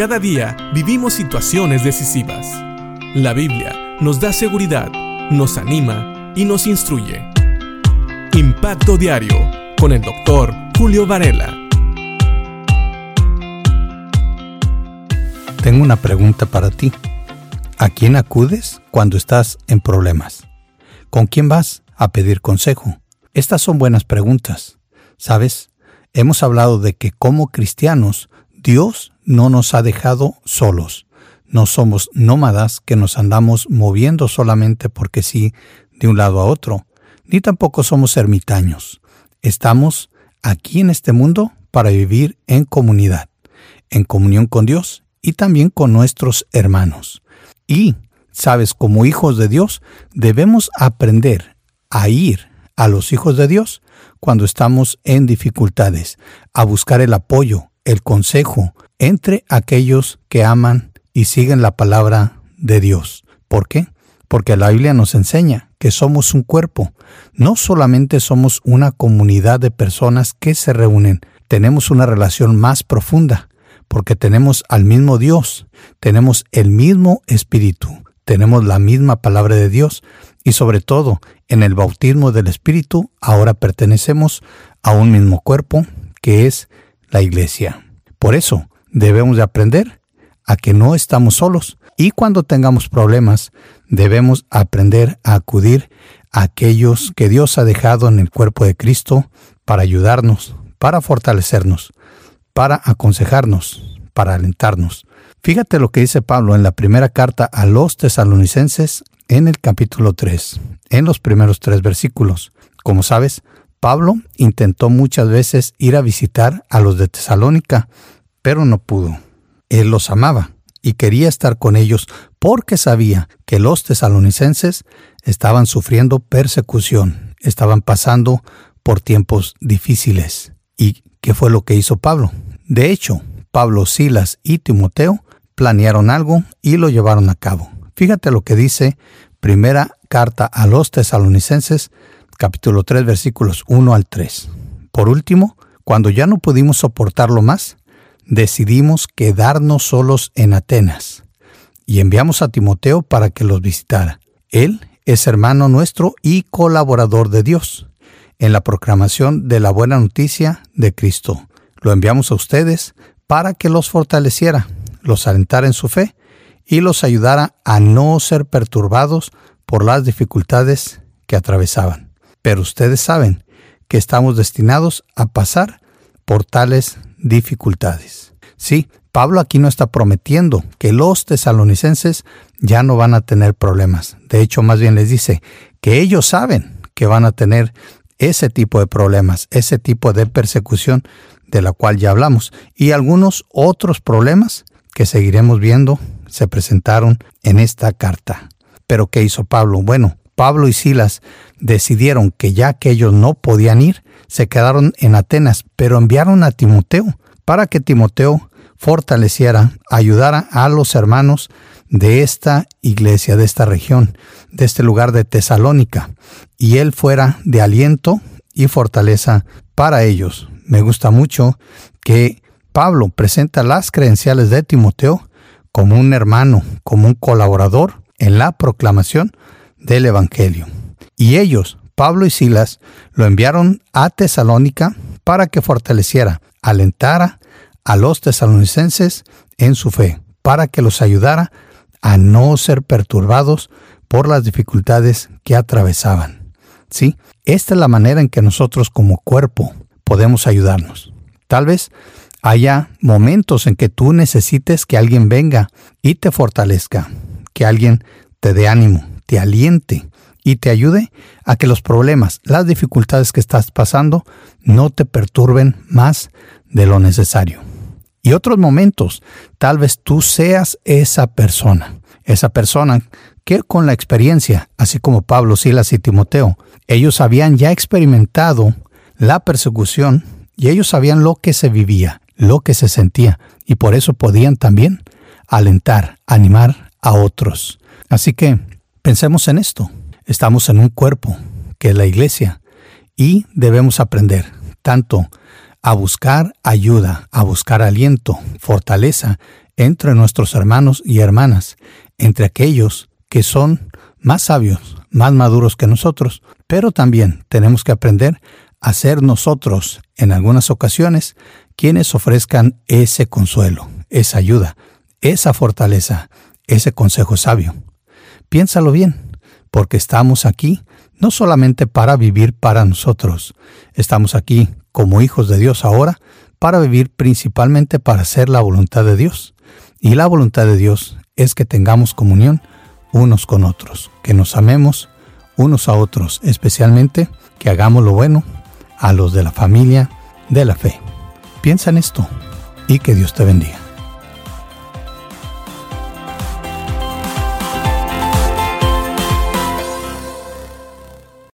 Cada día vivimos situaciones decisivas. La Biblia nos da seguridad, nos anima y nos instruye. Impacto Diario con el doctor Julio Varela. Tengo una pregunta para ti. ¿A quién acudes cuando estás en problemas? ¿Con quién vas a pedir consejo? Estas son buenas preguntas. ¿Sabes? Hemos hablado de que como cristianos Dios no nos ha dejado solos. No somos nómadas que nos andamos moviendo solamente porque sí de un lado a otro, ni tampoco somos ermitaños. Estamos aquí en este mundo para vivir en comunidad, en comunión con Dios y también con nuestros hermanos. Y, sabes, como hijos de Dios, debemos aprender a ir a los hijos de Dios cuando estamos en dificultades, a buscar el apoyo, el consejo entre aquellos que aman y siguen la palabra de Dios. ¿Por qué? Porque la Biblia nos enseña que somos un cuerpo. No solamente somos una comunidad de personas que se reúnen, tenemos una relación más profunda porque tenemos al mismo Dios, tenemos el mismo Espíritu, tenemos la misma palabra de Dios y sobre todo en el bautismo del Espíritu ahora pertenecemos a un mismo cuerpo que es la iglesia. Por eso debemos de aprender a que no estamos solos y cuando tengamos problemas debemos aprender a acudir a aquellos que Dios ha dejado en el cuerpo de Cristo para ayudarnos, para fortalecernos para aconsejarnos, para alentarnos. Fíjate lo que dice Pablo en la primera carta a los tesalonicenses en el capítulo 3, en los primeros tres versículos. Como sabes, Pablo intentó muchas veces ir a visitar a los de Tesalónica, pero no pudo. Él los amaba y quería estar con ellos porque sabía que los tesalonicenses estaban sufriendo persecución, estaban pasando por tiempos difíciles. ¿Y qué fue lo que hizo Pablo? De hecho, Pablo, Silas y Timoteo planearon algo y lo llevaron a cabo. Fíjate lo que dice primera carta a los tesalonicenses, capítulo 3, versículos 1 al 3. Por último, cuando ya no pudimos soportarlo más, decidimos quedarnos solos en Atenas y enviamos a Timoteo para que los visitara. Él es hermano nuestro y colaborador de Dios en la proclamación de la buena noticia de Cristo. Lo enviamos a ustedes para que los fortaleciera, los alentara en su fe y los ayudara a no ser perturbados por las dificultades que atravesaban. Pero ustedes saben que estamos destinados a pasar por tales dificultades. Sí, Pablo aquí no está prometiendo que los tesalonicenses ya no van a tener problemas. De hecho, más bien les dice que ellos saben que van a tener ese tipo de problemas, ese tipo de persecución de la cual ya hablamos, y algunos otros problemas que seguiremos viendo se presentaron en esta carta. Pero ¿qué hizo Pablo? Bueno, Pablo y Silas decidieron que ya que ellos no podían ir, se quedaron en Atenas, pero enviaron a Timoteo para que Timoteo fortaleciera, ayudara a los hermanos de esta iglesia, de esta región, de este lugar de Tesalónica, y él fuera de aliento y fortaleza para ellos. Me gusta mucho que Pablo presenta las credenciales de Timoteo como un hermano, como un colaborador en la proclamación del Evangelio. Y ellos, Pablo y Silas, lo enviaron a Tesalónica para que fortaleciera, alentara a los tesalonicenses en su fe, para que los ayudara a no ser perturbados por las dificultades que atravesaban. ¿Sí? Esta es la manera en que nosotros como cuerpo podemos ayudarnos. Tal vez haya momentos en que tú necesites que alguien venga y te fortalezca, que alguien te dé ánimo, te aliente y te ayude a que los problemas, las dificultades que estás pasando no te perturben más de lo necesario. Y otros momentos, tal vez tú seas esa persona, esa persona que con la experiencia, así como Pablo, Silas y Timoteo, ellos habían ya experimentado la persecución y ellos sabían lo que se vivía, lo que se sentía, y por eso podían también alentar, animar a otros. Así que pensemos en esto. Estamos en un cuerpo, que es la iglesia, y debemos aprender tanto a buscar ayuda, a buscar aliento, fortaleza entre nuestros hermanos y hermanas, entre aquellos que son más sabios, más maduros que nosotros, pero también tenemos que aprender a ser nosotros, en algunas ocasiones, quienes ofrezcan ese consuelo, esa ayuda, esa fortaleza, ese consejo sabio. Piénsalo bien, porque estamos aquí no solamente para vivir para nosotros, estamos aquí como hijos de Dios ahora para vivir principalmente para hacer la voluntad de Dios. Y la voluntad de Dios es que tengamos comunión unos con otros, que nos amemos unos a otros, especialmente que hagamos lo bueno a los de la familia de la fe. Piensa en esto y que Dios te bendiga.